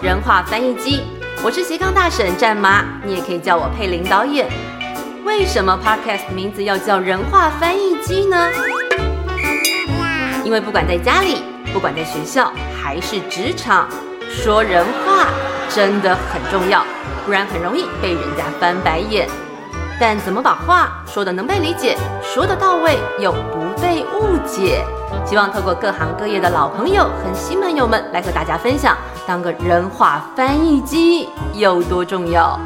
人话翻译机，我是斜杠大婶战妈，你也可以叫我佩林导演。为什么 Podcast 名字要叫人话翻译机呢？因为不管在家里，不管在学校，还是职场，说人话真的很重要，不然很容易被人家翻白眼。但怎么把话说的能被理解，说的到位又不被误解？希望透过各行各业的老朋友和新朋友们来和大家分享，当个人话翻译机有多重要。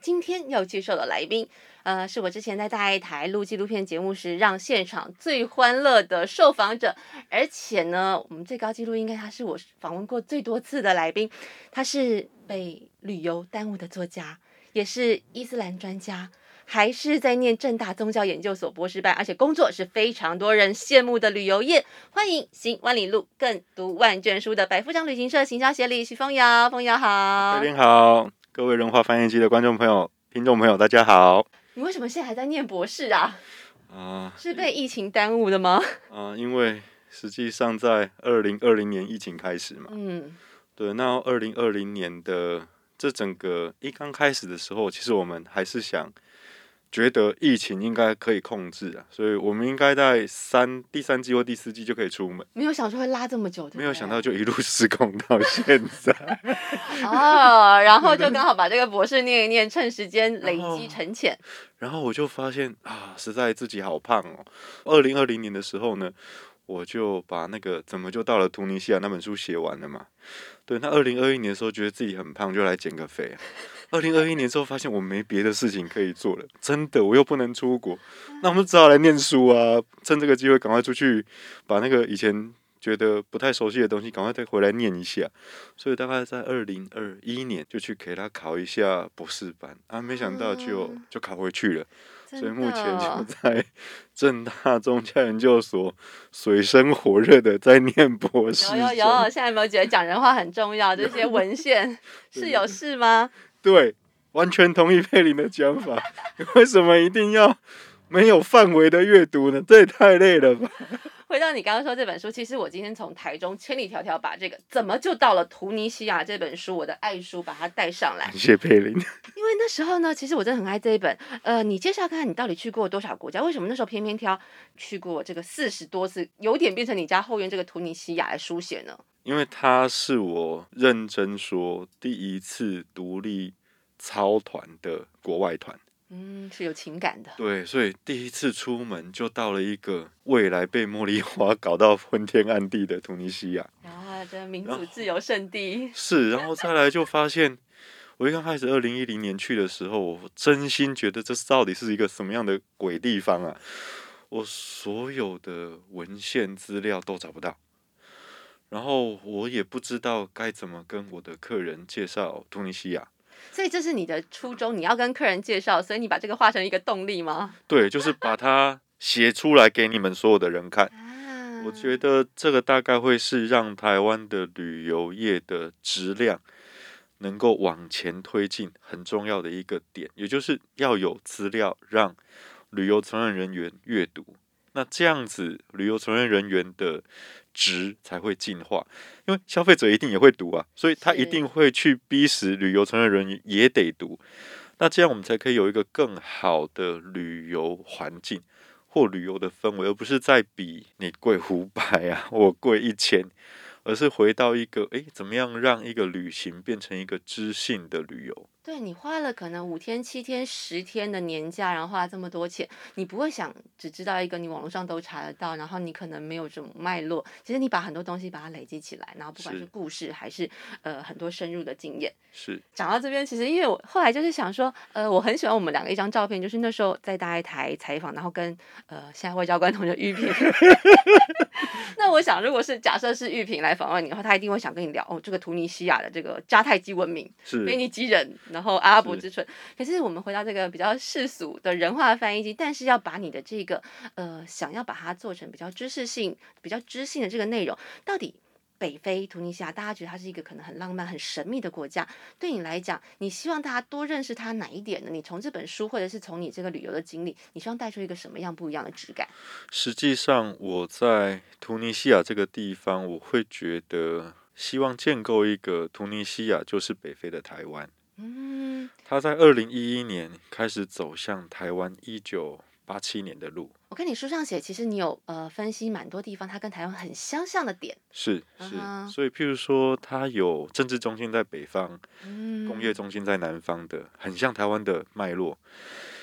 今天要介绍的来宾，呃，是我之前在大爱台录纪录片节目时，让现场最欢乐的受访者，而且呢，我们最高纪录应该他是我访问过最多次的来宾，他是被旅游耽误的作家，也是伊斯兰专家。还是在念正大宗教研究所博士班，而且工作是非常多人羡慕的旅游业。欢迎行万里路，更读万卷书的百富长旅行社行销协理徐凤瑶，凤瑶好。各位好，各位人话翻译机的观众朋友、听众朋友，大家好。你为什么现在还在念博士啊？啊，是被疫情耽误的吗？啊，因为实际上在二零二零年疫情开始嘛。嗯。对，那二零二零年的这整个一刚开始的时候，其实我们还是想。觉得疫情应该可以控制啊，所以我们应该在三第三季或第四季就可以出门。没有想说会拉这么久，没有想到就一路失控到现在。哦，然后就刚好把这个博士念一念，趁时间累积沉潜。然后我就发现啊，实在自己好胖哦。二零二零年的时候呢，我就把那个怎么就到了突尼西亚那本书写完了嘛。对，那二零二一年的时候觉得自己很胖，就来减个肥。二零二一年之后发现我没别的事情可以做了，真的，我又不能出国，那我们只好来念书啊！趁这个机会赶快出去，把那个以前觉得不太熟悉的东西赶快再回来念一下。所以大概在二零二一年就去给他考一下博士班啊，没想到就就考回去了。所以目前就在正大中教研究所水深火热的在念博士。有有有，现在有没有觉得讲人话很重要？这些文献 是有事吗？对，完全同意佩林的讲法。为什么一定要没有范围的阅读呢？这也太累了吧！回到你刚刚说这本书，其实我今天从台中千里迢迢把这个怎么就到了图尼西亚这本书，我的爱书把它带上来。谢佩林。因为那时候呢，其实我真的很爱这一本。呃，你介绍看看你到底去过多少国家？为什么那时候偏偏挑去过这个四十多次，有点变成你家后院这个图尼西亚来书写呢？因为它是我认真说第一次独立操团的国外团，嗯，是有情感的。对，所以第一次出门就到了一个未来被茉莉花搞到昏天暗地的突尼西亚，啊，的民主自由圣地。是，然后再来就发现，我一刚开始二零一零年去的时候，我真心觉得这到底是一个什么样的鬼地方啊！我所有的文献资料都找不到。然后我也不知道该怎么跟我的客人介绍突尼西亚，所以这是你的初衷，你要跟客人介绍，所以你把这个化成一个动力吗？对，就是把它写出来给你们所有的人看。我觉得这个大概会是让台湾的旅游业的质量能够往前推进很重要的一个点，也就是要有资料让旅游从业人员阅读。那这样子，旅游从业人员的。值才会进化，因为消费者一定也会读啊，所以他一定会去逼使旅游从业人员也得读，那这样我们才可以有一个更好的旅游环境或旅游的氛围，而不是在比你贵五百啊，我贵一千。而是回到一个，诶，怎么样让一个旅行变成一个知性的旅游？对你花了可能五天、七天、十天的年假，然后花了这么多钱，你不会想只知道一个你网络上都查得到，然后你可能没有这种脉络。其实你把很多东西把它累积起来，然后不管是故事还是呃很多深入的经验。是讲到这边，其实因为我后来就是想说，呃，我很喜欢我们两个一张照片，就是那时候在大爱台采访，然后跟呃现在外交官同学玉萍。那我想，如果是假设是玉萍来访问你的话，他一定会想跟你聊哦，这个突尼西亚的这个迦太基文明，是腓尼基人，然后阿拉伯之春。可是我们回到这个比较世俗的人话翻译机，但是要把你的这个呃，想要把它做成比较知识性、比较知性的这个内容，到底北非突尼西亚，大家觉得它是一个可能很浪漫、很神秘的国家。对你来讲，你希望大家多认识它哪一点呢？你从这本书，或者是从你这个旅游的经历，你希望带出一个什么样不一样的质感？实际上，我在突尼西亚这个地方，我会觉得希望建构一个突尼西亚就是北非的台湾。嗯，他在二零一一年开始走向台湾一九八七年的路。我看你书上写，其实你有呃分析蛮多地方，它跟台湾很相像的点。是是，所以譬如说，它有政治中心在北方，工业中心在南方的，很像台湾的脉络。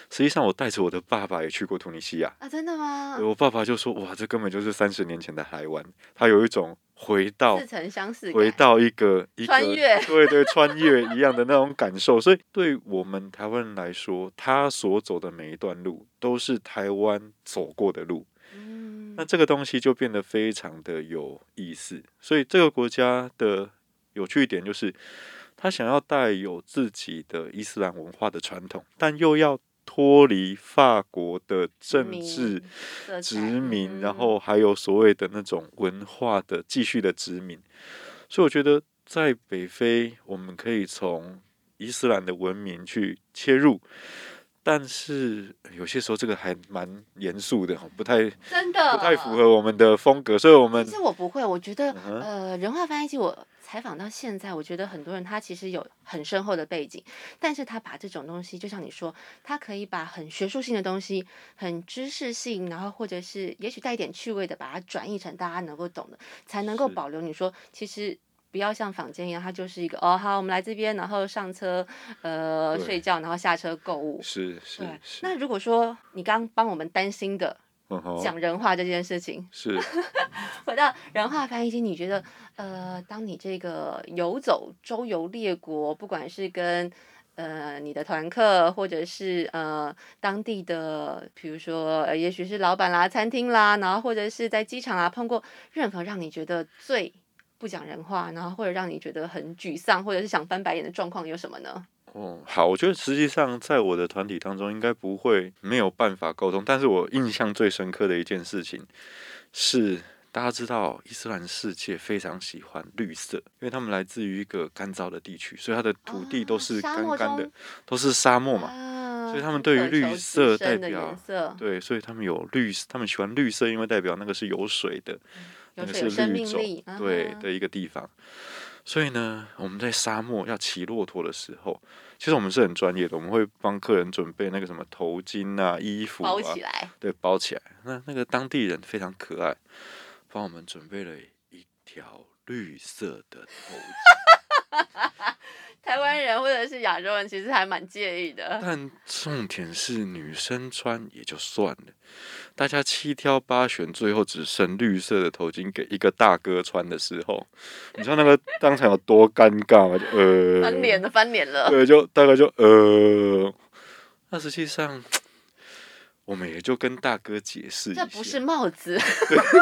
实际上，我带着我的爸爸也去过突尼西亚啊，真的吗？我爸爸就说：“哇，这根本就是三十年前的台湾。”他有一种回到似曾相识，回到一个一个穿越，对对，穿越一样的那种感受。所以，对我们台湾人来说，他所走的每一段路都是台湾走过的路。嗯，那这个东西就变得非常的有意思。所以，这个国家的有趣一点就是，他想要带有自己的伊斯兰文化的传统，但又要。脱离法国的政治殖民，然后还有所谓的那种文化的继续的殖民，所以我觉得在北非，我们可以从伊斯兰的文明去切入，但是有些时候这个还蛮严肃的，不太真的不太符合我们的风格，所以我们其实我不会，我觉得呃，人话翻译机我。采访到现在，我觉得很多人他其实有很深厚的背景，但是他把这种东西，就像你说，他可以把很学术性的东西、很知识性，然后或者是也许带一点趣味的，把它转译成大家能够懂的，才能够保留。你说，其实不要像坊间一样，它就是一个哦，好，我们来这边，然后上车，呃，睡觉，然后下车购物。是是。那如果说你刚帮我们担心的。讲人话这件事情是回到人话翻译机，你觉得呃，当你这个游走周游列国，不管是跟呃你的团客，或者是呃当地的，比如说也许是老板啦、餐厅啦，然后或者是在机场啊碰过任何让你觉得最不讲人话，然后或者让你觉得很沮丧，或者是想翻白眼的状况有什么呢？哦，好，我觉得实际上在我的团体当中，应该不会没有办法沟通。但是我印象最深刻的一件事情是，大家知道伊斯兰世界非常喜欢绿色，因为他们来自于一个干燥的地区，所以它的土地都是干干的，都是沙漠嘛，所以他们对于绿色代表，对，所以他们有绿，他们喜欢绿色，因为代表那个是有水的，那个是绿种，对的一个地方。所以呢，我们在沙漠要骑骆驼的时候。其实我们是很专业的，我们会帮客人准备那个什么头巾啊、衣服啊，包起来，对，包起来。那那个当地人非常可爱，帮我们准备了一条绿色的头巾。台湾人或者是亚洲人其实还蛮介意的，但重点是女生穿也就算了，大家七挑八选，最后只剩绿色的头巾给一个大哥穿的时候，你知道那个当场有多尴尬吗？就呃，翻脸了，翻脸了。对，就大概就呃，那实际上我们也就跟大哥解释一下，这不是帽子，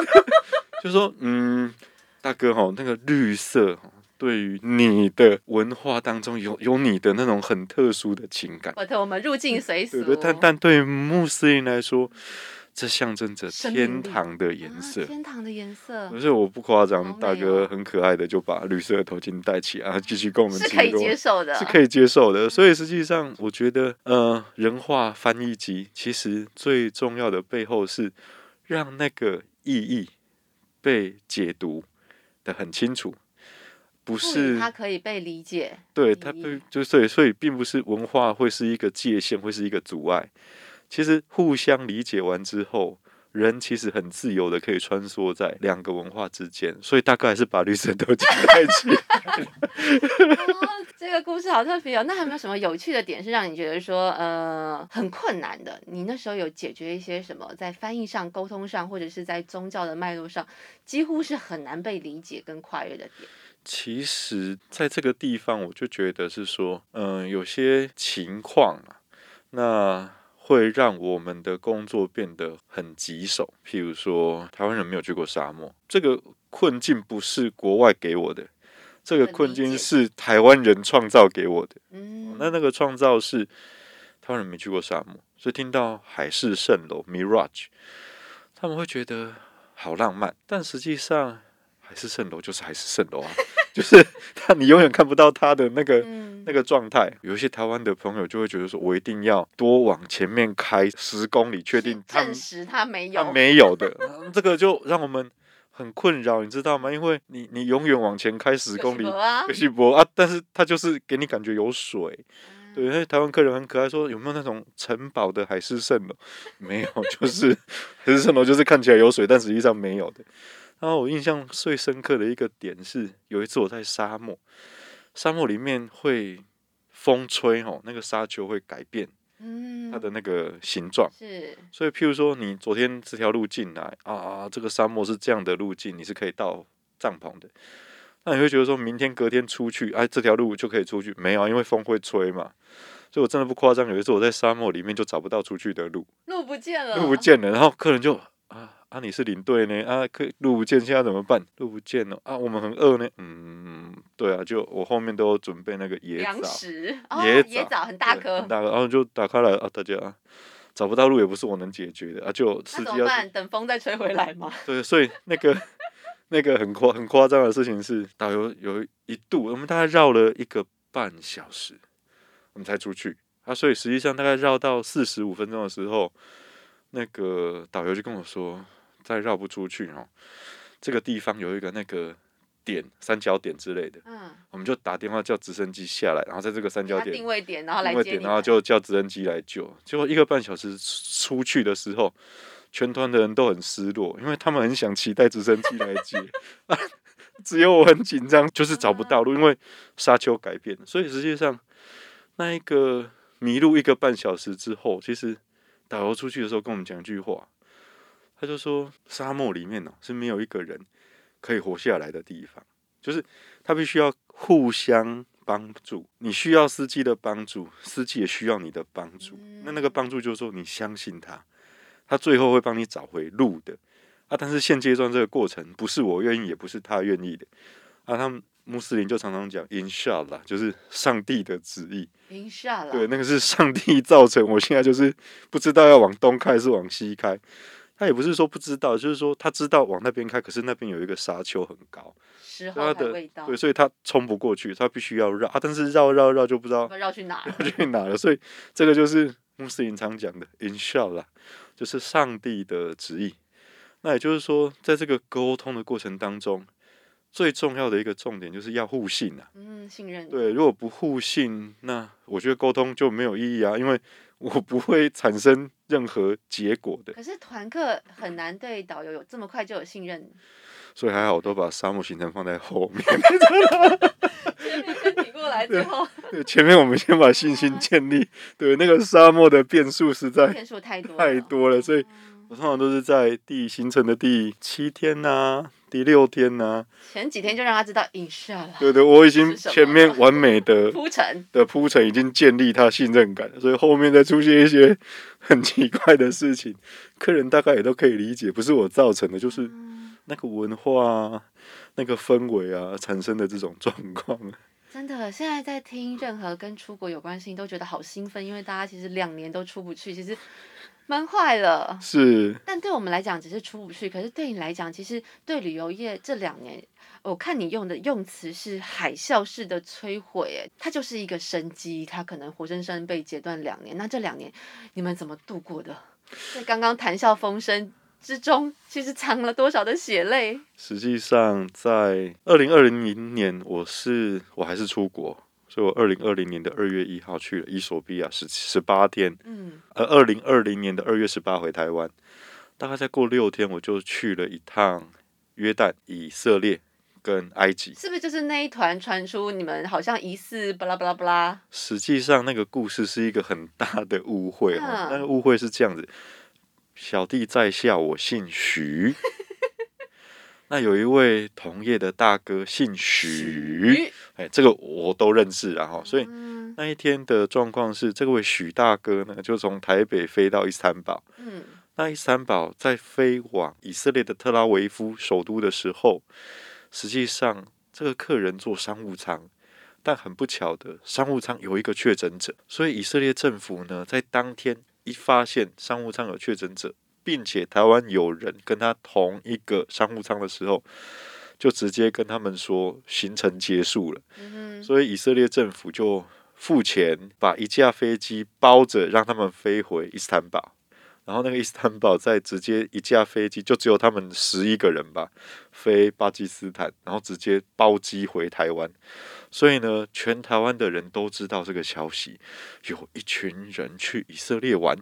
就说嗯，大哥哈，那个绿色哈。对于你的文化当中有有你的那种很特殊的情感，我我们入境随俗。但但对穆斯林来说，这象征着天堂的颜色。天堂的颜色。不是我不夸张，大哥很可爱的就把绿色的头巾戴起来，继续跟我们。是可以接受的，是可以接受的。所以实际上，我觉得，呃，人话翻译机其实最重要的背后是让那个意义被解读的很清楚。不是，它可以被理解。对，它被就所以所以并不是文化会是一个界限，会是一个阻碍。其实互相理解完之后，人其实很自由的可以穿梭在两个文化之间。所以大概还是把绿色都结在一起。这个故事好特别哦。那还有没有什么有趣的点是让你觉得说呃很困难的？你那时候有解决一些什么在翻译上、沟通上，或者是在宗教的脉络上，几乎是很难被理解跟跨越的点？其实，在这个地方，我就觉得是说，嗯，有些情况啊，那会让我们的工作变得很棘手。譬如说，台湾人没有去过沙漠，这个困境不是国外给我的，这个困境是台湾人创造给我的。嗯，那那个创造是台湾人没去过沙漠，所以听到海市蜃楼 （Mirage），他们会觉得好浪漫，但实际上。海市蜃楼就是海市蜃楼啊，就是他你永远看不到他的那个嗯那个状态。有一些台湾的朋友就会觉得说，我一定要多往前面开十公里，确定他证实他没有他有，没有的，嗯这个就让我们很困扰，你知道吗？因为你你永远往前开十公里可，惜不啊，但是他就是给你感觉有水。嗯对，因为台湾客人很可爱，说有没有那种城堡的海市蜃楼？没有，就是 海市蜃楼，就是看起来有水，但实际上没有的。然后我印象最深刻的一个点是，有一次我在沙漠，沙漠里面会风吹吼，那个沙丘会改变嗯它的那个形状。是所以，譬如说，你昨天这条路进来啊，这个沙漠是这样的路径，你是可以到帐篷的。那你会觉得说，明天隔天出去，哎，这条路就可以出去？没有啊，因为风会吹嘛。所以我真的不夸张，有一次我在沙漠里面就找不到出去的路，路不见了，路不见了，然后客人就啊啊，你是领队呢啊，可路不见，现在怎么办？路不见了啊，我们很饿呢。嗯，对啊，就我后面都有准备那个野粮，食，哦野枣野枣很大颗很，大颗，然后就打开来啊，大家啊找不到路也不是我能解决的啊，就司机要那怎么办？等风再吹回来嘛？对，所以那个 那个很夸很夸张的事情是，导游有一度我们大概绕了一个半小时，我们才出去啊，所以实际上大概绕到四十五分钟的时候，那个导游就跟我说，再绕不出去哦，这个地方有一个那个点三角点之类的，嗯，我们就打电话叫直升机下来，然后在这个三角点定位点，然后来定位点。然后就叫直升机来救。结果一个半小时出去的时候，全团的人都很失落，因为他们很想期待直升机来接，啊 只有我很紧张，就是找不到路，因为沙丘改变了。所以实际上，那一个迷路一个半小时之后，其实导游出去的时候跟我们讲一句话，他就说沙漠里面呢、是没有一个人可以活下来的地方，就是他必须要互相帮助。你需要司机的帮助，司机也需要你的帮助。那那个帮助就是说，你相信他，他最后会帮你找回路的啊。但是现阶段这个过程不是我愿意，也不是他愿意的啊。他们穆斯林就常常讲 “inshallah”，就是上帝的旨意。赢下了，对，那个是上帝造成我现在就是不知道要往东开还是往西开。他也不是说不知道，就是说他知道往那边开，可是那边有一个沙丘很高，他的味道对，，所以他冲不过去，他必须要绕啊。但是绕绕绕就不知道绕去哪了。去哪了，所以这个就是穆斯林常讲的 “inshallah”，就是上帝的旨意。那也就是说，在这个沟通的过程当中，最重要的一个重点就是要互信啊。嗯，信任。对，如果不互信，那我觉得沟通就没有意义啊，因为我不会产生任何结果的。可是团客很难对导游有这么快就有信任，所以还好，我都把沙漠行程放在后面。前面先挺过来，之后对，前面我们先把信心建立。对，那个沙漠的变数实在变数太多太多了，所以我通常都是在第行程的第七天呐、第六天呐、前几天就让他知道 inshallah 对对，我已经前面完美的铺陈，的铺陈已经建立他信任感，所以后面再出现一些很奇怪的事情，客人大概也都可以理解，不是我造成的，就是那个文化啊、那个氛围啊产生的这种状况。真的，现在在听任何跟出国有关系，都觉得好兴奋，因为大家其实两年都出不去，其实闷坏了。是，但对我们来讲只是出不去，可是对你来讲，其实对旅游业这两年，我看你用的用词是海啸式的摧毁，哎，它就是一个生机，它可能活生生被截断两年。那这两年你们怎么度过的？在刚刚谈笑风生之中，其实藏了多少的血泪？实际上在二零二零年，我是我还是出国，所以我二零二零年的二月一号去了伊索比亚十十八天，嗯，而二零二零年的二月十八回台湾，大概再过六天，我就去了一趟约旦、以色列跟埃及。是不是就是那一团传出你们好像疑似巴拉巴拉巴拉？实际上，那个故事是一个很大的误会哦。嗯那个误会是这样子：小弟在下，我姓徐。那有一位同业的大哥姓许，哎，这个我都认识啊哈。所以嗯那一天的状况是，这位许大哥呢，就从台北飞到伊斯坦堡。嗯，那伊斯坦堡在飞往以色列的特拉维夫首都的时候，实际上这个客人坐商务舱，但很不巧的，商务舱有一个确诊者，所以以色列政府呢，在当天一发现商务舱有确诊者，并且台湾有人跟他同一个商务舱的时候，就直接跟他们说行程结束了。所以以色列政府就付钱把一架飞机包着，让他们飞回伊斯坦堡。然后那个伊斯坦堡再直接一架飞机，就只有他们十一个人吧，飞巴基斯坦，然后直接包机回台湾。所以呢，全台湾的人都知道这个消息，有一群人去以色列玩，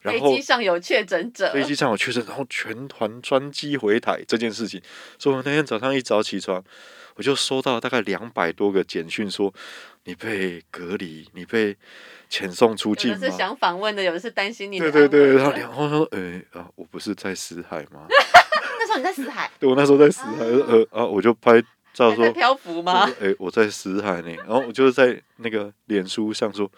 然后飞机上有确诊者，飞机上有确诊，然后全团专机回台这件事情。所以我那天早上一早起床，我就收到大概两百多个简讯，说你被隔离，你被。遣送出境吗？是想访问的，有的是担心你。对对对，然后 然后说，哎啊，我不是在死海吗？那时候你在死海？对，我那时候在死海，呃啊，我就拍照说漂浮吗？哎，我在死海呢，然后我就是在那个脸书上说，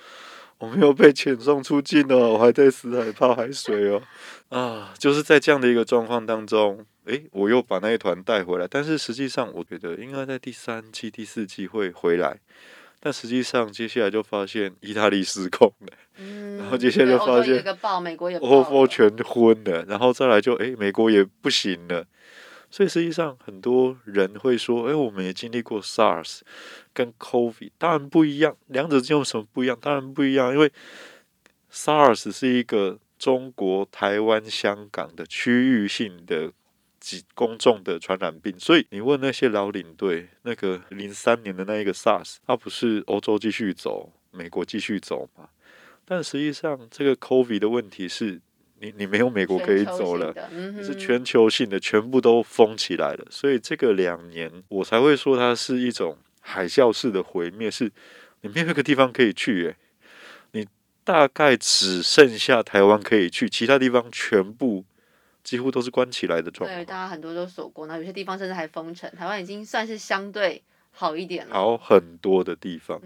我没有被遣送出境哦，我还在死海泡海水哦，啊，就是在这样的一个状况当中，哎，我又把那一团带回来，但是实际上我觉得应该在第三季、第四季会回来。但实际上，接下来就发现意大利失控了，然后接下来就发现欧洲全昏了，然后再来就哎，美国也不行了。所以实际上，很多人会说，哎，我们也经历过 SARS 跟 COVID，当然不一样，两者之间有什么不一样？当然不一样，因为 SARS 是一个中国、台湾、香港的区域性的。公众的传染病，所以你问那些老领队，那个零三年的那一个 SARS，它不是欧洲继续走，美国继续走吗？但实际上，这个 COVID 的问题是你你没有美国可以走了，是全球性的，全部都封起来了。所以这个两年，我才会说它是一种海啸式的毁灭，是你没有一个地方可以去，诶，你大概只剩下台湾可以去，其他地方全部。几乎都是关起来的状态。对，大家很多都锁过，那有些地方甚至还封城。台湾已经算是相对好一点了，好很多的地方。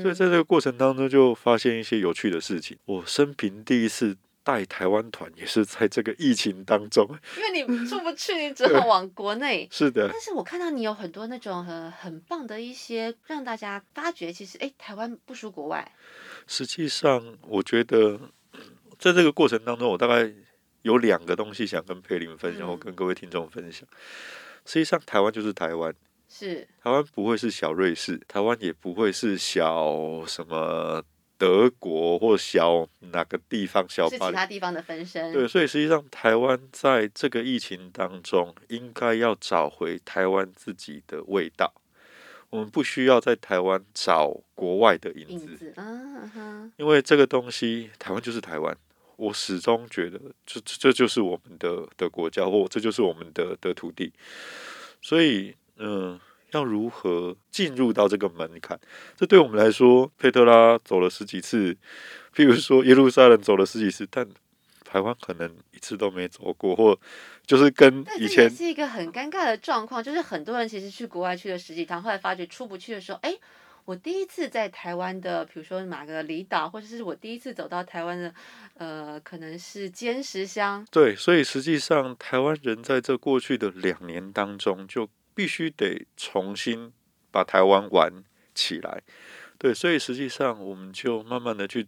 所以在这个过程当中，就发现一些有趣的事情。我生平第一次带台湾团，也是在这个疫情当中。因为你出不去，你只好往国内。是的。但是我看到你有很多那种很很棒的一些，让大家发觉，其实哎，台湾不输国外。实际上，我觉得在这个过程当中，我大概。有两个东西想跟佩林分享，我跟各位听众分享。实际上，台湾就是台湾，是台湾不会是小瑞士，台湾也不会是小什么德国或小哪个地方小是其他地方的分身。对，所以实际上台湾在这个疫情当中，应该要找回台湾自己的味道。我们不需要在台湾找国外的影子，因为这个东西，台湾就是台湾。我始终觉得，这这就是我们的的国家，或这就是我们的的土地。所以，嗯，要如何进入到这个门槛？这对我们来说，佩特拉走了十几次，譬如说耶路撒冷走了十几次，但台湾可能一次都没走过，或就是跟以前是一个很尴尬的状况，就是很多人其实去国外去了十几趟，后来发觉出不去的时候，哎。我第一次在台湾的，比如说哪个离岛，或者是我第一次走到台湾的，呃，可能是尖石乡。对，所以实际上台湾人在这过去的两年当中，就必须得重新把台湾玩起来。对，所以实际上我们就慢慢的去。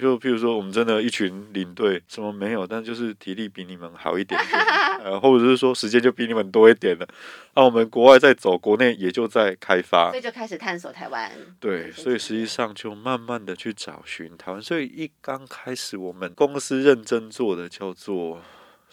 就譬如说，我们真的一群领队什么没有，但就是体力比你们好一点，呃，或者是说时间就比你们多一点了。那我们国外在走，国内也就在开发，所以就开始探索台湾。对，所以实际上就慢慢的去找寻台湾。所以一刚开始，我们公司认真做的叫做。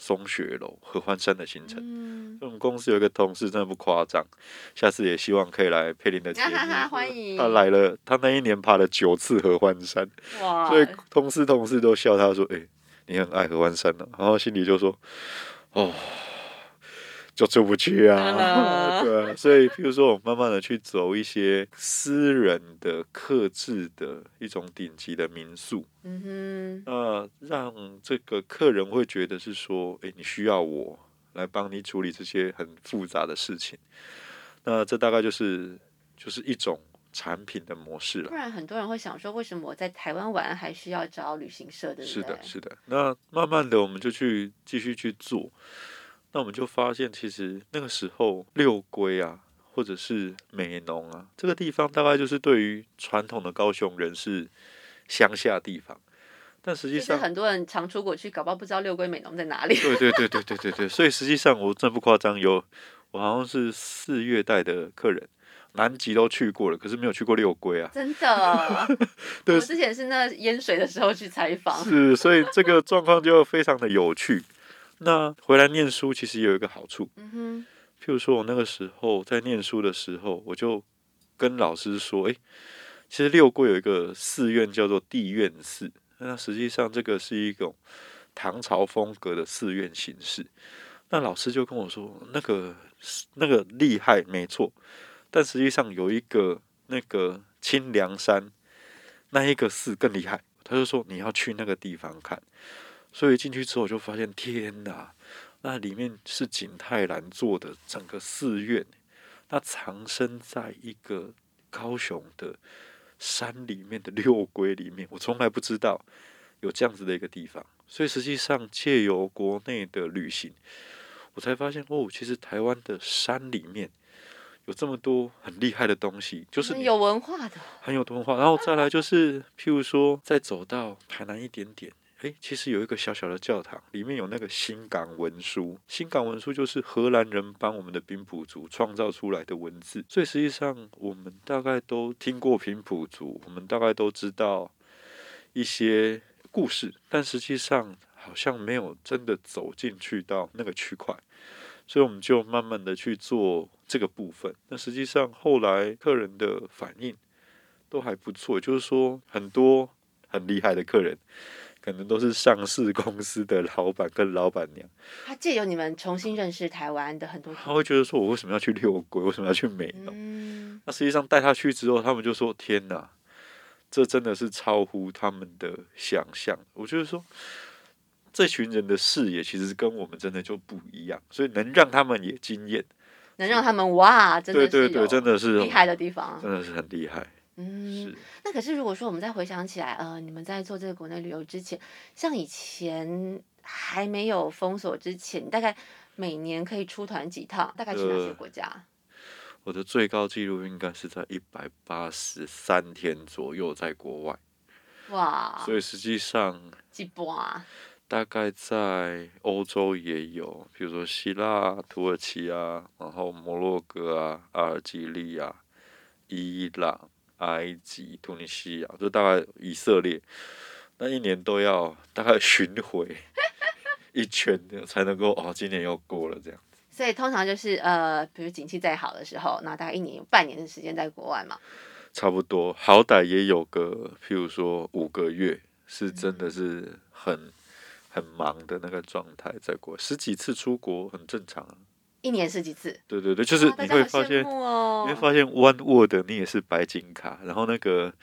松雪楼、合欢山的行程。嗯，我们公司有一个同事，真的不夸张。下次也希望可以来佩林的节目。欢迎。他来了，他那一年爬了九次合欢山。哇！所以同事同事都笑他说：“哎，你很爱合欢山呢。”然后心里就说：“哦。”就出不去啊，对啊，所以譬如说，我慢慢的去走一些私人的、克制的一种顶级的民宿，嗯哼，那让这个客人会觉得是说，哎，你需要我来帮你处理这些很复杂的事情，那这大概就是就是一种产品的模式了。不然很多人会想说，为什么我在台湾玩还需要找旅行社的？是的，是的。那慢慢的，我们就去继续去做。那我们就发现，其实那个时候六龟啊，或者是美浓啊，这个地方大概就是对于传统的高雄人是乡下地方。但实际上，很多人常出国去，搞不好不知道六龟美浓在哪里。对对 对对对对对，所以实际上我真不夸张，有我好像是四月带的客人，南极都去过了，可是没有去过六龟啊。真的，对我之前是那淹水的时候去采访，是，所以这个状况就非常的有趣。那回来念书其实有一个好处，嗯哼，譬如说我那个时候在念书的时候，我就跟老师说，诶，其实六桂有一个寺院叫做地院寺，那实际上这个是一种唐朝风格的寺院形式。那老师就跟我说，那个那个厉害，没错，但实际上有一个那个清凉山那一个寺更厉害。他就说你要去那个地方看，所以进去之后我就发现，天哪！那里面是景泰蓝做的整个寺院，那藏身在一个高雄的山里面的六龟里面，我从来不知道有这样子的一个地方。所以实际上借由国内的旅行，我才发现哦，其实台湾的山里面有这么多很厉害的东西，就是你有文化的，很有文化。然后再来就是，譬如说，再走到台南一点点，诶，其实有一个小小的教堂，里面有那个新港文书。新港文书就是荷兰人帮我们的平埔族创造出来的文字，所以实际上我们大概都听过平埔族，我们大概都知道一些故事，但实际上好像没有真的走进去到那个区块。所以我们就慢慢的去做这个部分。那实际上后来客人的反应都还不错，就是说很多很厉害的客人，可能都是上市公司的老板跟老板娘，他借由你们重新认识台湾的很多，他会觉得说我为什么要去六鬼，为什么要去美浓？嗯，那实际上带他去之后，他们就说天哪，这真的是超乎他们的想象。我就是说。这群人的视野其实跟我们真的就不一样，所以能让他们也惊艳，能让他们哇，真的是对对对，真的是厉害的地方，真的是很厉害。嗯是，那可是如果说我们再回想起来，呃，你们在做这个国内旅游之前，像以前还没有封锁之前，大概每年可以出团几趟？大概去哪些呃国家？我的最高纪录应该是在一百八十三天左右，在国外，哇，所以实际上几波啊？大概在欧洲也有，比如说希腊、土耳其啊，然后摩洛哥啊、阿尔及利亚、伊朗、埃及、突尼西亚，就大概以色列，那一年都要大概巡回一圈的才能够哦，今年又过了这样。所以通常就是呃，比如景气再好的时候，那大概一年有半年的时间在国外嘛。差不多，好歹也有个，譬如说五个月，是真的是很很忙的那个状态，在国外十几次出国很正常啊。一年是几次？对对对，就是你会发现，哦你会发现 One World 你也是白金卡，然后那个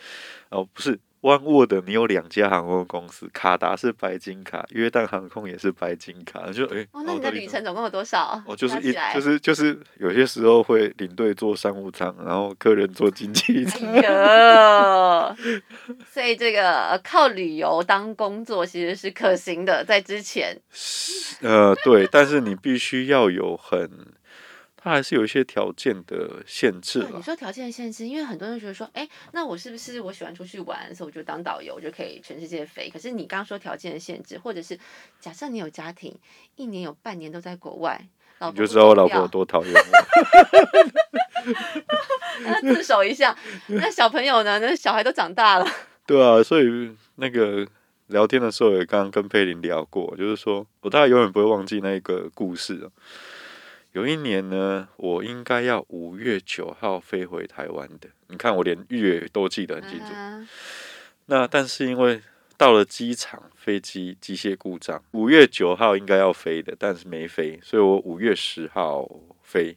哦不是 One World 你有两家航空公司，卡达是白金卡，约旦航空也是白金卡，就诶，哦，那你的旅程总共有多少？哦，就是一就是就是有些时候会领队坐商务舱，然后客人坐经济舱。哎，所以这个呃靠旅游当工作其实是可行的，在之前呃，对，但是你必须要有很，它还是有一些条件的限制了。你说条件限制，因为很多人觉得说，哎，那我是不是我喜欢出去玩，所以我就当导游，我就可以全世界飞？可是你刚刚说条件的限制，或者是假设你有家庭，一年有半年都在国外，老你就知道我老婆有多讨厌我。那自首一下。那小朋友呢？那小孩都长大了，对啊，所以那个聊天的时候也刚刚跟佩林聊过，就是说我大概永远不会忘记那个故事哦有一年呢，我应该要五月九号飞回台湾的，你看我连月都记得很清楚。啊那但是因为到了机场，飞机机械故障，五月九号应该要飞的，但是没飞，所以我五月十号飞，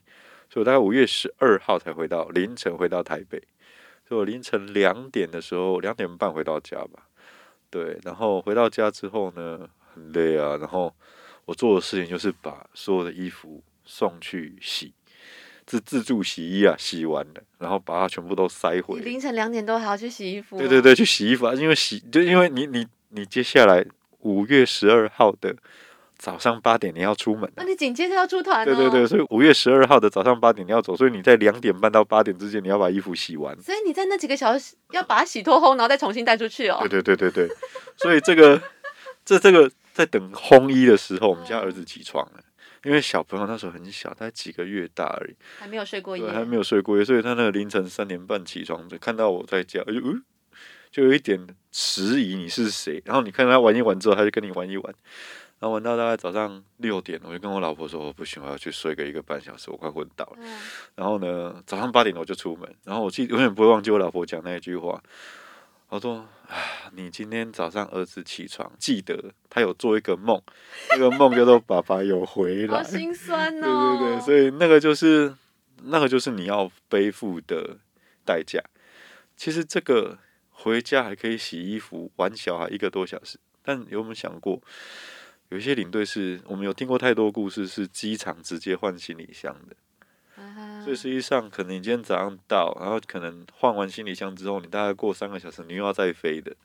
所以我大概五月十二号才回到凌晨回到台北，所以我凌晨两点的时候，两点半回到家吧，对，然后回到家之后呢，很累啊，然后我做的事情就是把所有的衣服送去洗。自自助洗衣啊，洗完了，然后把它全部都塞回凌晨两点多还要去洗衣服、对对。对，去洗衣服啊，因为洗就因为你你你接下来五月十二号的早上八点你要出门、啊，那你紧接着要出团哦。对对对，所以五月十二号的早上八点你要走，所以你在两点半到八点之间你要把衣服洗完。所以你在那几个小时要把它洗脱烘，然后再重新带出去哦。对对对对对，所以这个这这个在等烘衣的时候，我们家儿子起床了，因为小朋友那时候很小，才几个月大而已，还没有睡过夜，对，还没有睡过夜，所以他那个凌晨三点半起床，就看到我在家，就嗯，就有一点迟疑你是谁。然后你看他玩一玩之后，他就跟你玩一玩，然后玩到大概早上六点，我就跟我老婆说，我不行，我要去睡个一个半小时，我快昏倒了。嗯然后呢，早上八点我就出门，然后我记永远不会忘记我老婆讲那一句话，我说：“啊，你今天早上儿子起床，记得他有做一个梦，那个梦叫做爸爸有回来。”好心酸 对哦。对对，所以那个就是那个就是你要背负的代价。其实这个回家还可以洗衣服、玩小孩一个多小时，但有没有想过，有一些领队是我们有听过太多故事，是机场直接换行李箱的。啊所以实际上，可能你今天早上到，然后可能换完行李箱之后，你大概过三个小时，你又要再飞的。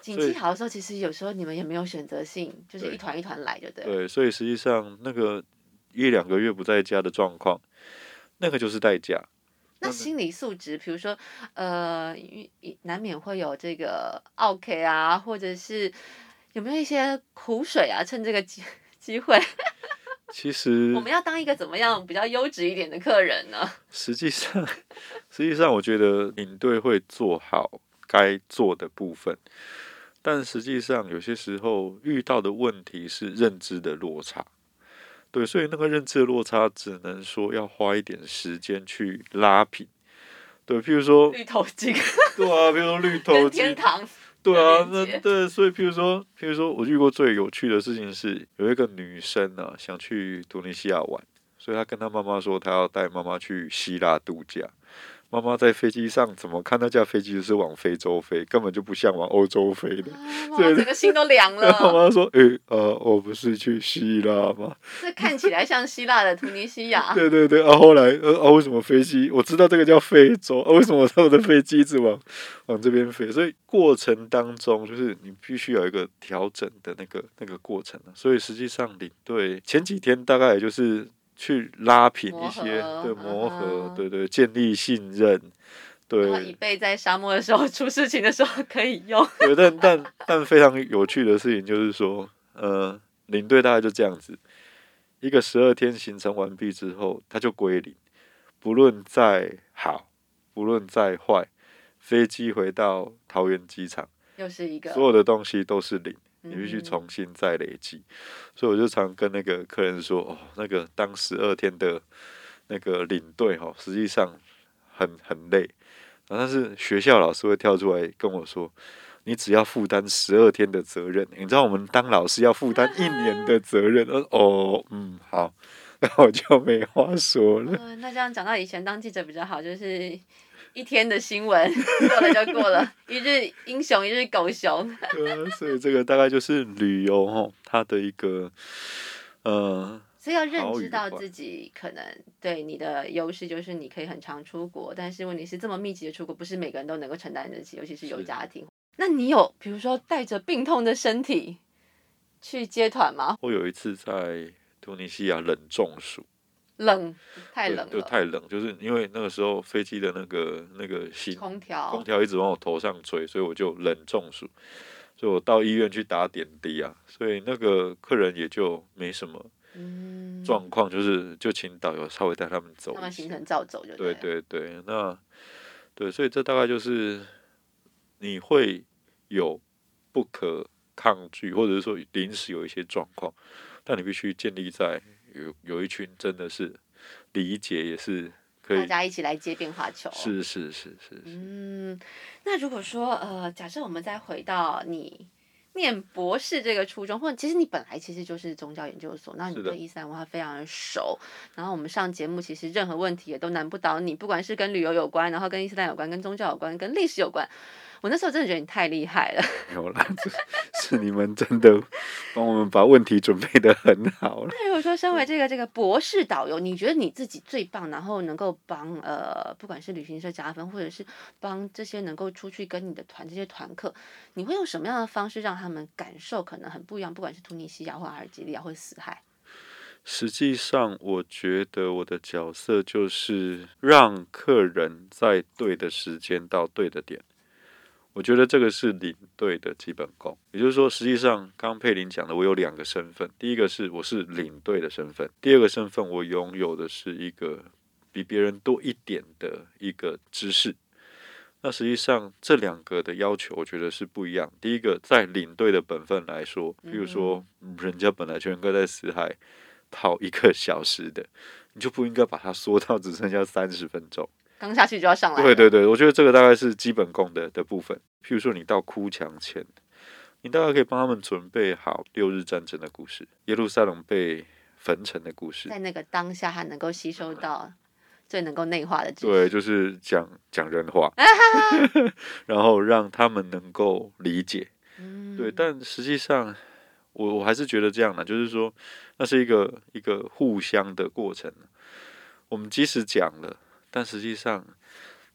景气好的时候，其实有时候你们也没有选择性，就是一团一团来，就对不。对，所以实际上那个一两个月不在家的状况，那个就是代价。那心理素质，比如说，呃，难免会有这个 OK 啊，或者是有没有一些苦水啊？趁这个机 机会，其实我们要当一个怎么样比较优质一点的客人呢？实际上，实际上，我觉得领队会做好该做的部分，但实际上有些时候遇到的问题是认知的落差。对，所以那个认知的落差，只能说要花一点时间去拉平。对，譬如说，绿头巾对啊，比如说绿头跟巾天，堂，对啊，那对，所以譬如说，譬如说我遇过最有趣的事情是，有一个女生呢、想去突尼西亚玩，所以她跟她妈妈说，她要带妈妈去希腊度假。妈妈在飞机上怎么看那架飞机就是往非洲飞，根本就不像往欧洲飞的。对整个心都凉然后 妈。妈说：“诶、呃，我不是去希腊吗 这看起来像希腊的突尼西？”亚，对对对，啊，后来呃啊，为什么飞机？我知道这个叫非洲，啊，为什么他们的飞机一直往往这边飞？所以过程当中，就是你必须有一个调整的那个那个过程啊所以实际上领队前几天大概也就是去拉平一些，磨合对磨合，嗯对对，建立信任，对。以备在沙漠的时候出事情的时候可以用。对，但但但非常有趣的事情就是说，呃，领队大概就这样子，一个十二天行程完毕之后，他就归零，不论再好，不论再坏，飞机回到桃园机场，又是一个所有的东西都是零，你必须嗯重新再累积。所以我就常跟那个客人说，哦，那个当十二天的那个领队哦，实际上很很累。然后但是学校老师会跳出来跟我说，你只要负担十二天的责任。你知道我们当老师要负担一年的责任。哦，嗯，好，那我就没话说了。嗯，那这样讲到以前当记者比较好，就是一天的新闻 过了就过了，一日英雄一日狗熊。对啊，所以这个大概就是旅游哦，它的一个呃，所以要认知到自己可能对你的优势就是你可以很常出国，但是问题是这么密集的出国，不是每个人都能够承担得起，尤其是有家庭。那你有比如说带着病痛的身体去接团吗？我有一次在突尼西亚冷中暑，冷，太冷了，就太冷，就是因为那个时候飞机的那个那个新空调，空调一直往我头上吹，所以我就冷中暑，所以我到医院去打点滴啊，所以那个客人也就没什么嗯，状况，就是就请导游稍微带他们走行程照走就对对对对，那对，所以这大概就是你会有不可抗拒，或者是说临时有一些状况，但你必须建立在有有一群真的是理解，也是可以，大家一起来接变化球。是是是是是，嗯，那如果说呃，假设我们再回到你念博士这个初衷，或者其实你本来其实就是宗教研究所，那你对伊斯兰文化非常的熟，然后我们上节目其实任何问题也都难不倒你，不管是跟旅游有关，然后跟伊斯兰有关，跟宗教有关，跟历史有关。我那时候真的觉得你太厉害了，没有啦，这是你们真的帮我们把问题准备的很好了。那如果说身为这个这个博士导游，你觉得你自己最棒，然后能够帮呃，不管是旅行社加分，或者是帮这些能够出去跟你的团这些团客，你会用什么样的方式让他们感受可能很不一样？不管是突尼西亚或阿尔及利亚或死海，实际上，我觉得我的角色就是让客人在对的时间到对的点。我觉得这个是领队的基本功。也就是说，实际上刚佩林讲的，我有两个身份，第一个是我是领队的身份，第二个身份我拥有的是一个比别人多一点的一个知识。那实际上这两个的要求，我觉得是不一样。第一个，在领队的本分来说，比如说人家本来全哥在死海跑一个小时的，你就不应该把它缩到只剩下三十分钟。刚下去就要上来。对对对，我觉得这个大概是基本功的的部分。譬如说，你到哭墙前，你大概可以帮他们准备好六日战争的故事，耶路撒冷被焚城的故事，在那个当下还能够吸收到 最能够内化的知识。对，就是讲讲人话，然后让他们能够理解。嗯对，但实际上，我我还是觉得这样的，就是说，那是一个一个互相的过程。我们即使讲了，但实际上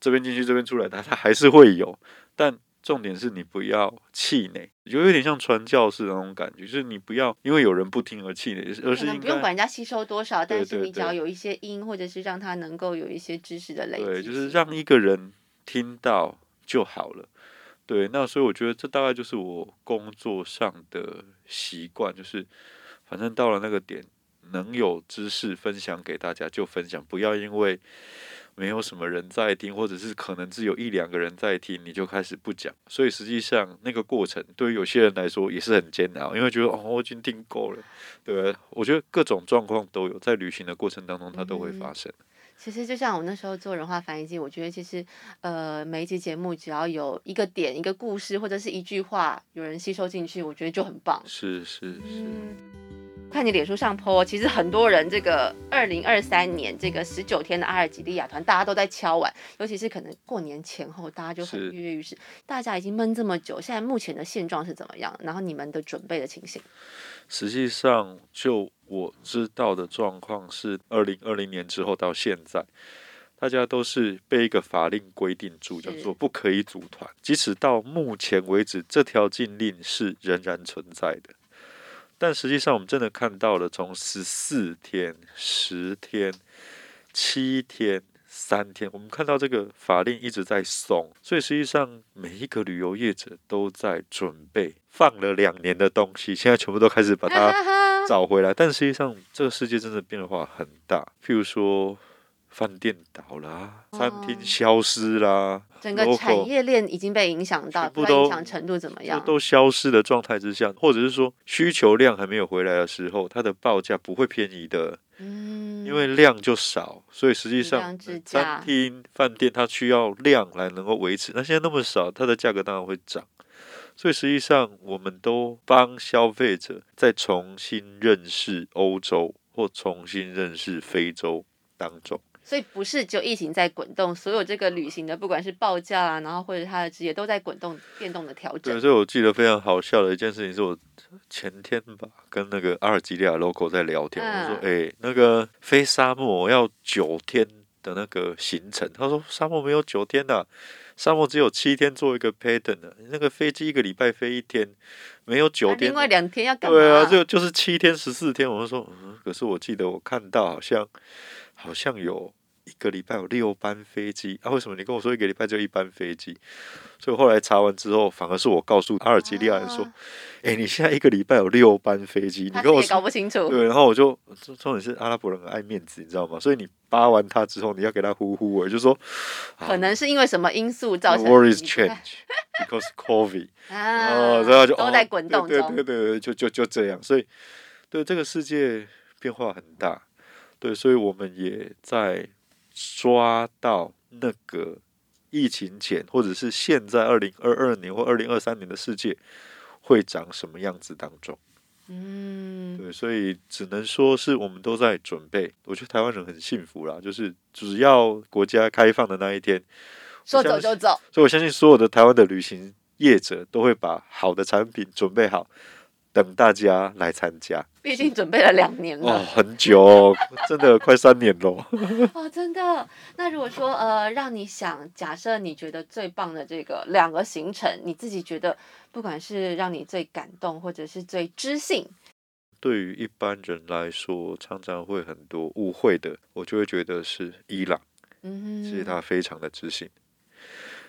这边进去这边出来，它它还是会有。但重点是你不要气馁，就有点像传教士那种感觉，就是你不要因为有人不听而气馁，而是应能不用管人家吸收多少，但是你只要有一些音，或者是让他能够有一些知识的累积对，就是让一个人听到就好了。对，那所以我觉得这大概就是我工作上的习惯，就是反正到了那个点，能有知识分享给大家就分享，不要因为没有什么人在听，或者是可能只有一两个人在听，你就开始不讲。所以实际上那个过程对于有些人来说也是很煎熬，因为觉得哦我已经听够了，对吧我觉得各种状况都有，在旅行的过程当中它都会发生。其实就像我那时候做人话翻译机，我觉得其实呃每一集节目只要有一个点、一个故事或者是一句话，有人吸收进去，我觉得就很棒。是是是。嗯，看你脸书上 po，其实很多人这个二零二三年这个十九天的阿尔及利亚团，大家都在敲碗，尤其是可能过年前后，大家就很跃跃欲试。大家已经闷这么久，现在目前的现状是怎么样？然后你们的准备的情形？实际上，就我知道的状况是，二零二零年之后到现在，大家都是被一个法令规定住，叫做不可以组团。即使到目前为止，这条禁令是仍然存在的。但实际上，我们真的看到了从十四天、十天、七天、三天，我们看到这个法令一直在松，所以实际上每一个旅游业者都在准备放了两年的东西，现在全部都开始把它 找回来。但实际上，这个世界真的变化很大，譬如说饭店倒啦、餐厅哦消失啦，整个产业链已经被影响到，全部影响程度怎么样？都消失的状态之下，或者是说需求量还没有回来的时候，它的报价不会便宜的。嗯，因为量就少，所以实际上餐厅、饭店它需要量来能够维持。那现在那么少，它的价格当然会涨。所以实际上，我们都帮消费者再重新认识欧洲，或重新认识非洲当中。所以不是只有疫情在滚动，所有这个旅行的，不管是报价啊，然后或者他的职业都在滚动、变动的调对，整。所以我记得非常好笑的一件事情，是我前天吧跟那个阿尔及利亚 local 在聊天，我说：“哎、那个飞沙漠要九天的那个行程。”他说：“沙漠没有九天的、沙漠只有七天做一个 pattern 的，那个飞机一个礼拜飞一天，没有九天另外两天要干嘛？对啊，就就是七天十四天。我就说，嗯，可是我记得我看到好像好像有一个礼拜有六班飞机啊，为什么你跟我说一个礼拜就一班飞机？所以后来查完之后，反而是我告诉阿尔及利亚人说，啊哎、你现在一个礼拜有六班飞机，你跟我搞。不清楚。对，然后我就重重点是阿拉伯人很爱面子，你知道吗？所以你扒完他之后，你要给他呼呼我，就说可能是因为什么因素造 The 成太 change because COVID。啊，哦，然后就都在哦滚动中对对对。对对，就就就这样，所以对这个世界变化很大，对，所以我们也在抓到那个疫情前，或者是现在二零二二年或二零二三年的世界会长什么样子当中，嗯，对，所以只能说是我们都在准备。我觉得台湾人很幸福啦，就是只要国家开放的那一天，说走就走。所以我相信所有的台湾的旅行业者都会把好的产品准备好，等大家来参加。毕竟准备了两年哦，了，很久、哦，真的快三年喽。哦，真的。那如果说呃，让你想，假设你觉得最棒的这个两个行程，你自己觉得不管是让你最感动，或者是最知性，对于一般人来说，常常会很多误会的，我就会觉得是伊朗，其实它非常的知性。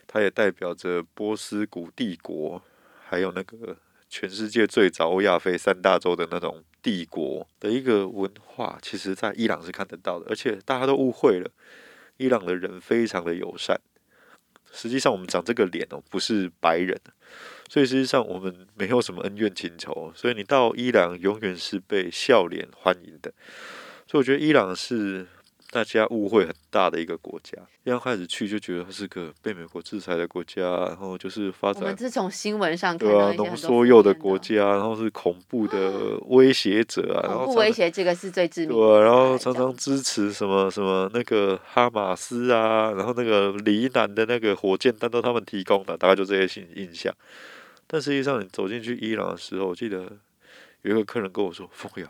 它也代表着波斯古帝国，还有那个全世界最早欧亚非三大洲的那种帝国的一个文化，其实在伊朗是看得到的，而且大家都误会了，伊朗的人非常的友善。实际上，我们长这个脸哦，不是白人，所以实际上我们没有什么恩怨情仇，所以你到伊朗永远是被笑脸欢迎的。所以我觉得伊朗是。大家误会很大的一个国家，一刚开始去就觉得它是个被美国制裁的国家，然后就是发展，我们是从新闻上对啊，浓缩铀的国家，然后是恐怖的威胁者啊，恐怖威胁这个是最致命。对，然后常常支持什么什么那个哈马斯啊，然后那个黎南的那个火箭弹都他们提供的，大概就这些印印象。但实际上，你走进去伊朗的时候，我记得有一个客人跟我说：“凤瑶，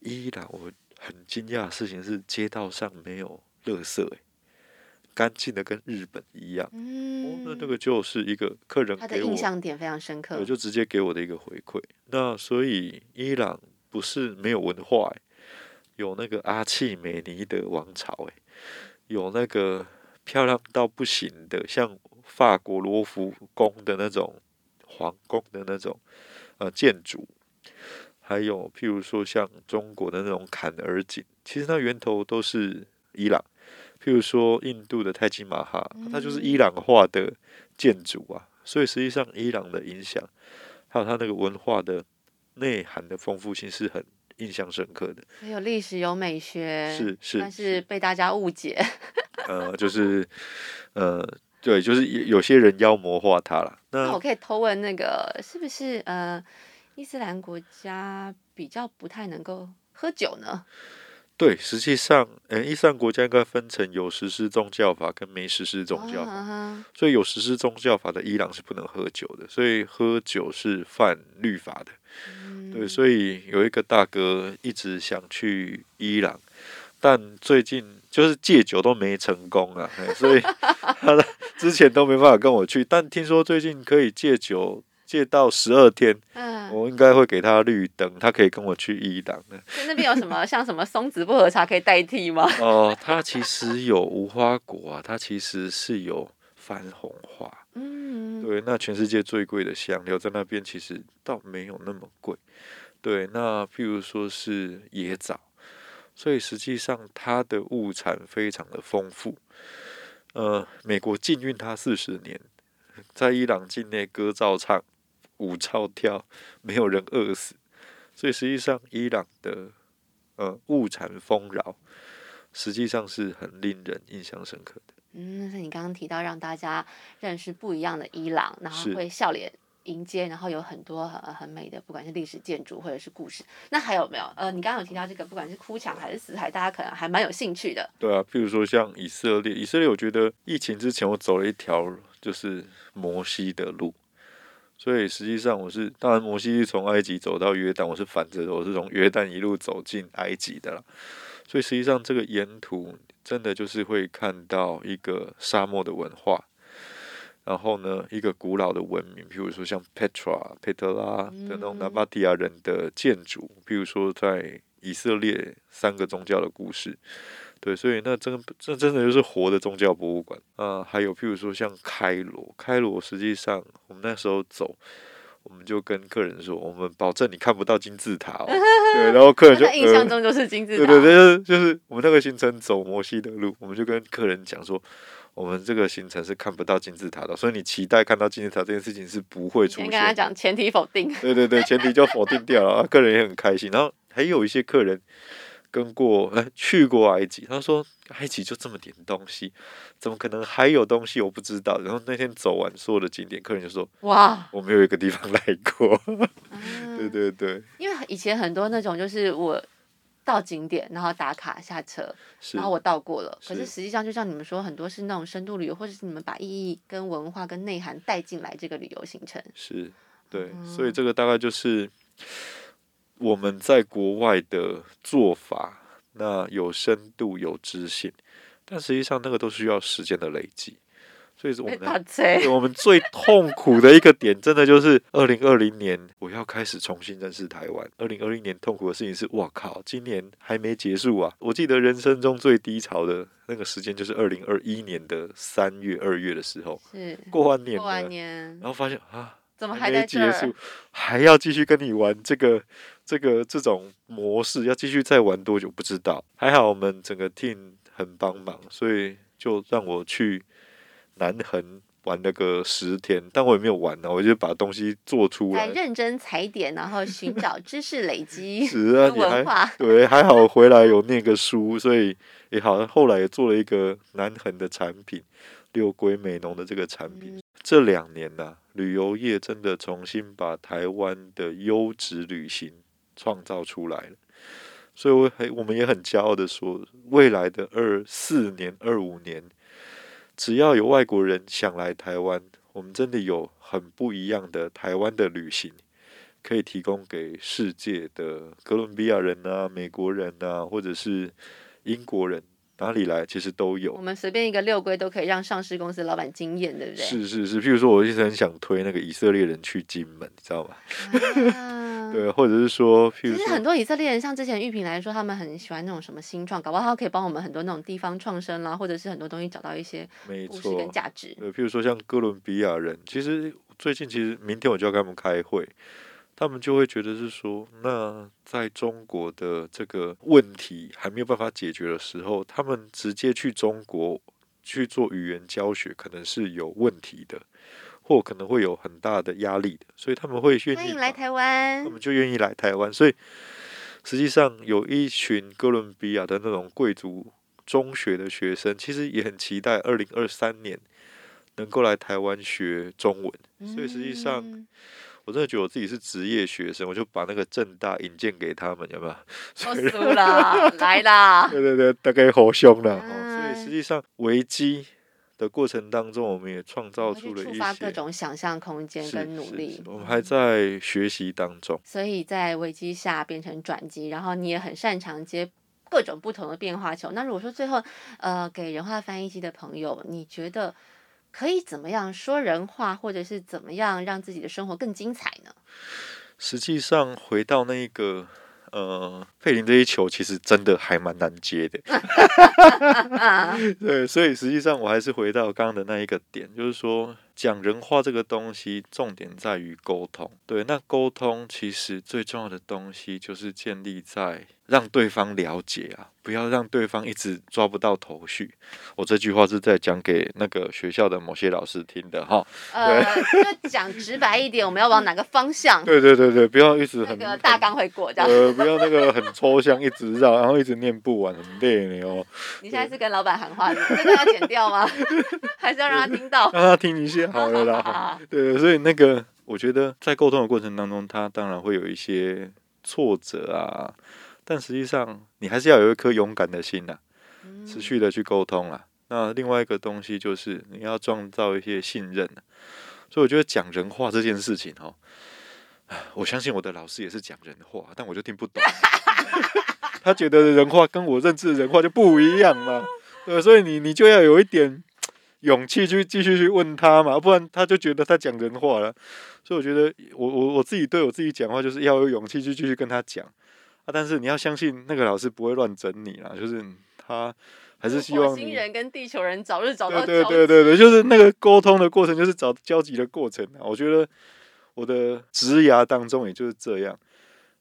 伊朗我。”很惊讶的事情是，街道上没有垃圾，哎，干净的跟日本一样。嗯，那那个就是一个客人他的印象点非常深刻，我就直接给我的一个回馈。那所以伊朗不是没有文化，有那个阿契美尼的王朝，哎，有那个漂亮到不行的，像法国罗浮宫的那种皇宫的那种呃建筑。还有，譬如说像中国的那种坎儿井，其实它源头都是伊朗。譬如说印度的泰姬玛哈，它就是伊朗化的建筑啊。所以实际上，伊朗的影响，还有它那个文化的内涵的丰富性，是很印象深刻的。有历史，有美学，是是，但是被大家误解。呃，就是呃，对，就是有些人妖魔化它了。那我可以偷问，那个是不是呃？伊斯兰国家比较不太能够喝酒呢。对，实际上，嗯，伊斯兰国家应该分成有实施宗教法跟没实施宗教法。所以有实施宗教法的伊朗是不能喝酒的，所以喝酒是犯律法的。对，所以有一个大哥一直想去伊朗，但最近就是戒酒都没成功啊，所以 他之前都没办法跟我去，但听说最近可以戒酒。借到十二天，嗯，我应该会给他绿灯，他可以跟我去伊朗的。那边有什么像什么松子薄荷茶可以代替吗？哦，它其实有无花果啊，它其实是有番红花。嗯，对，那全世界最贵的香料在那边其实倒没有那么贵。对，那譬如说是野枣，所以实际上它的物产非常的丰富。呃，美国禁运它四十年，在伊朗境内歌照唱。舞照跳，没有人饿死，所以实际上伊朗的呃物产丰饶，实际上是很令人印象深刻的。嗯，那你刚刚提到让大家认识不一样的伊朗，然后会笑脸迎接，然后有很多很很美的，不管是历史建筑或者是故事。那还有没有？呃，你刚刚有提到这个，不管是哭墙还是死海，大家可能还蛮有兴趣的。对啊，譬如说像以色列，以色列，我觉得疫情之前我走了一条就是摩西的路。所以实际上我是，当然摩西是从埃及走到约旦，我是反着，我是从约旦一路走进埃及的啦。所以实际上这个沿途真的就是会看到一个沙漠的文化，然后呢一个古老的文明，譬如说像 Petra、佩特拉的那种纳巴提亚人的建筑，譬如说在以色列三个宗教的故事。对，所以那真这真的就是活的宗教博物馆啊！还有譬如说像开罗，开罗实际上我们那时候走，我们就跟客人说，我们保证你看不到金字塔哦。对，然后客人就印象中就是金字塔。对对对，就是就是我们那个行程走摩西的路，我们就跟客人讲说，我们这个行程是看不到金字塔的，所以你期待看到金字塔这件事情是不会出现。跟他讲前提否定。对对对，前提就否定掉了，客人也很开心。然后还有一些客人。跟过，哎，去过埃及。他说埃及就这么点东西，怎么可能还有东西？我不知道。然后那天走完所有的景点，客人就说：“哇，我没有一个地方来过。”对对对。因为以前很多那种就是我到景点，然后打卡下车，然后我到过了。可是实际上，就像你们说，很多是那种深度旅游，或者是你们把意义、跟文化、跟内涵带进来这个旅游行程。是，对。所以这个大概就是。我们在国外的做法，那有深度有知性，但实际上那个都需要时间的累积。所以是我们我们最痛苦的一个点，真的就是二零二零年，我要开始重新认识台湾。二零二零年痛苦的事情是，哇靠，今年还没结束啊！我记得人生中最低潮的那个时间，就是二零二一年的三月、二月的时候，是过完年过完，年然后发现啊，怎么还没结束？，还要继续跟你玩这个这个这种模式，要继续再玩多久不知道。还好我们整个 team 很帮忙，所以就让我去南横玩了个十天，但我也没有玩呢，我就把东西做出在来。认真踩点，然后寻找知识累积 文化。对，还好回来有念个书，所以也好。后来也做了一个南横的产品，六龟美浓的这个产品。这两年呐、旅游业真的重新把台湾的优质旅行创造出来了。所以我很，我们也很骄傲的说，未来的二四年、二五年，只要有外国人想来台湾，我们真的有很不一样的台湾的旅行，可以提供给世界的哥伦比亚人啊、美国人啊，或者是英国人，哪里来其实都有我。们随便一个六龟都可以让上市公司老板惊艳，对不对？是是是，譬如说，我一直很想推那个以色列人去金门，你知道吗？啊对，或者是说，譬如说其实很，多以色列人，像之前玉萍来说，他们很喜欢那种什么新创，搞不好他可以帮我们很多那种地方创生啦，或者是很多东西找到一些没故事跟，价值。对，譬如说像哥伦比亚人，其实最近其实明天我就要跟他们开会，他们就会觉得是说，那在中国的这个问题还没有办法解决的时候，他们直接去中国去做语言教学，可能是有问题的，或可能会有很大的压力的，所以他们会愿意来台湾他，们就愿意来台湾。所以实际上有一群哥伦比亚的那种贵族中学的学生，其实也很期待二零二三年能够来台湾学中文。所以实际上嗯我真的觉得我自己是职业学生，我就把那个正大引荐给他们，有没有？我输了，来啦！对对对，大概好凶了、哦。所哎以实际上危机的过程当中，我们也创造出了一触发各种想象空间跟努力。我们还在学习当中。所以在危机下变成转机，然后你也很擅长接各种不同的变化球。那如果说最后，呃，给人话翻译机的朋友，你觉得可以怎么样说人话，或者是怎么样让自己的生活更精彩呢？实际上回到那个呃，佩林这一球其实真的还蛮难接的。对，所以实际上我还是回到刚刚的那一个点，就是说讲人话这个东西，重点在于沟通。对，那沟通其实最重要的东西就是建立在让对方了解啊，不要让对方一直抓不到头绪。我这句话是在讲给那个学校的某些老师听的哈。呃，就讲直白一点，我们要往哪个方向？对对对对，不要一直那很个大纲会过，这样。呃，不要那个很抽象，一直绕，然后一直念不完，很累 你哦。你现在是跟老板喊话，这个要剪掉吗？还是要让他听到？让他听一下好了啦。对，所以那个我觉得在沟通的过程当中，他当然会有一些挫折啊，但实际上你还是要有一颗勇敢的心呐、嗯持续的去沟通啦。那另外一个东西就是你要创造一些信任、啊、所以我觉得讲人话这件事情哦，我相信我的老师也是讲人话，但我就听不懂。他觉得人话跟我认知的人话就不一样嘛，对，所以你你就要有一点勇气去继续去问他嘛，不然他就觉得他讲人话了。所以我觉得我我我自己对我自己讲话，就是要有勇气去继续跟他讲啊。但是你要相信那个老师不会乱整你啦，就是他还是希望你。人跟地球人早日找到对对对对对，就是那个沟通的过程，就是找交集的过程啊。我觉得我的职涯当中也就是这样。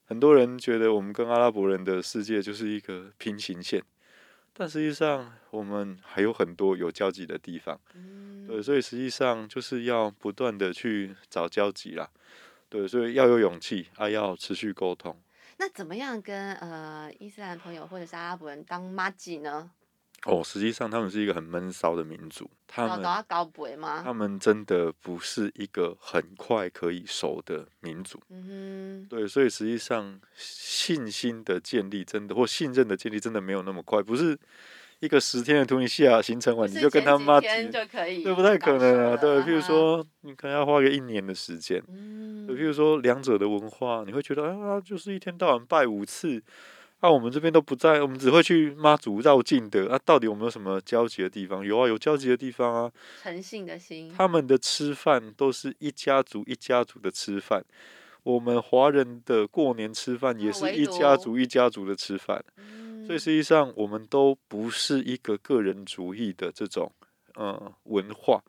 很多人觉得我们跟阿拉伯人的世界就是一个平行线，但实际上我们还有很多有交集的地方。嗯对，所以实际上就是要不断的去找交集啦。对，所以要有勇气，啊，要持续沟通。那怎么样跟呃伊斯兰朋友或者是阿拉伯人当妈吉呢？哦，实际上他们是一个很闷骚的民族，他们搞鬼吗？他们真的不是一个很快可以熟的民族。嗯对，所以实际上信心的建立真的或信任的建立真的没有那么快，不是一个十天的突尼西亚行程，完你就跟他妈天就可以，这不太可能啊。对，譬如，嗯说你可能要花个一年的时间。嗯对，譬如说两者的文化，你会觉得啊，就是一天到晚拜五次啊，我们这边都不在，我们只会去妈祖绕境的。啊，到底有没有什么交集的地方？有啊，有交集的地方啊。诚信的心。他们的吃饭都是一家族一家族的吃饭，我们华人的过年吃饭也是一家族一家族的吃饭。所以实际上，我们都不是一个个人主义的这种呃文化，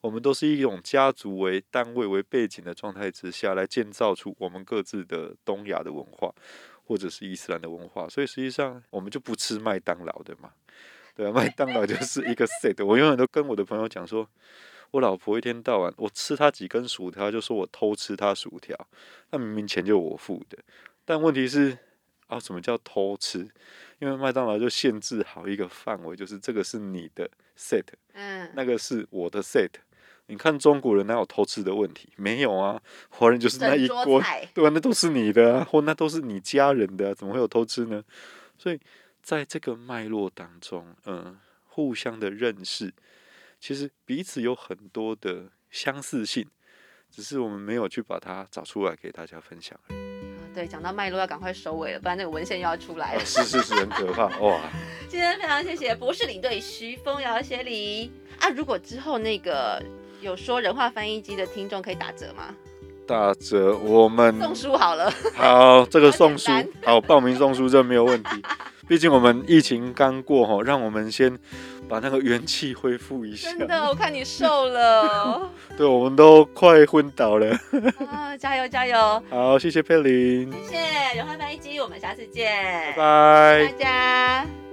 我们都是一种家族为单位为背景的状态之下来建造出我们各自的东亚的文化。或者是伊斯兰的文化，所以实际上我们就不吃麦当劳的嘛，对啊，麦当劳就是一个 set。我永远都跟我的朋友讲说，我老婆一天到晚我吃她几根薯条，就说我偷吃她薯条，那明明钱就我付的，但问题是啊，什么叫偷吃？因为麦当劳就限制好一个范围，就是这个是你的 set，嗯，那个是我的 set。你看中国人哪有偷吃的问题？没有啊，华人就是那一锅，对吧？那都是你的，或那都是你家人的，怎么会有偷吃呢？所以在这个脉络当中，嗯，互相的认识，其实彼此有很多的相似性，只是我们没有去把它找出来给大家分享。对，讲到脉络要赶快收尾了，不然那个文献又要出来了。是是是，很可怕哇！今天非常谢谢博士领队徐峰瑶协理啊，如果之后那个。有说人话翻译机的听众可以打折吗？打折，我们送书好了。好，这个送书，好报名送书这没有问题。毕竟我们疫情刚过哈，让我们先把那个元气恢复一下。真的，我看你瘦了。对，我们都快昏倒了。啊，加油加油！好，谢谢佩林。谢谢人话翻译机，我们下次见。拜拜，大家。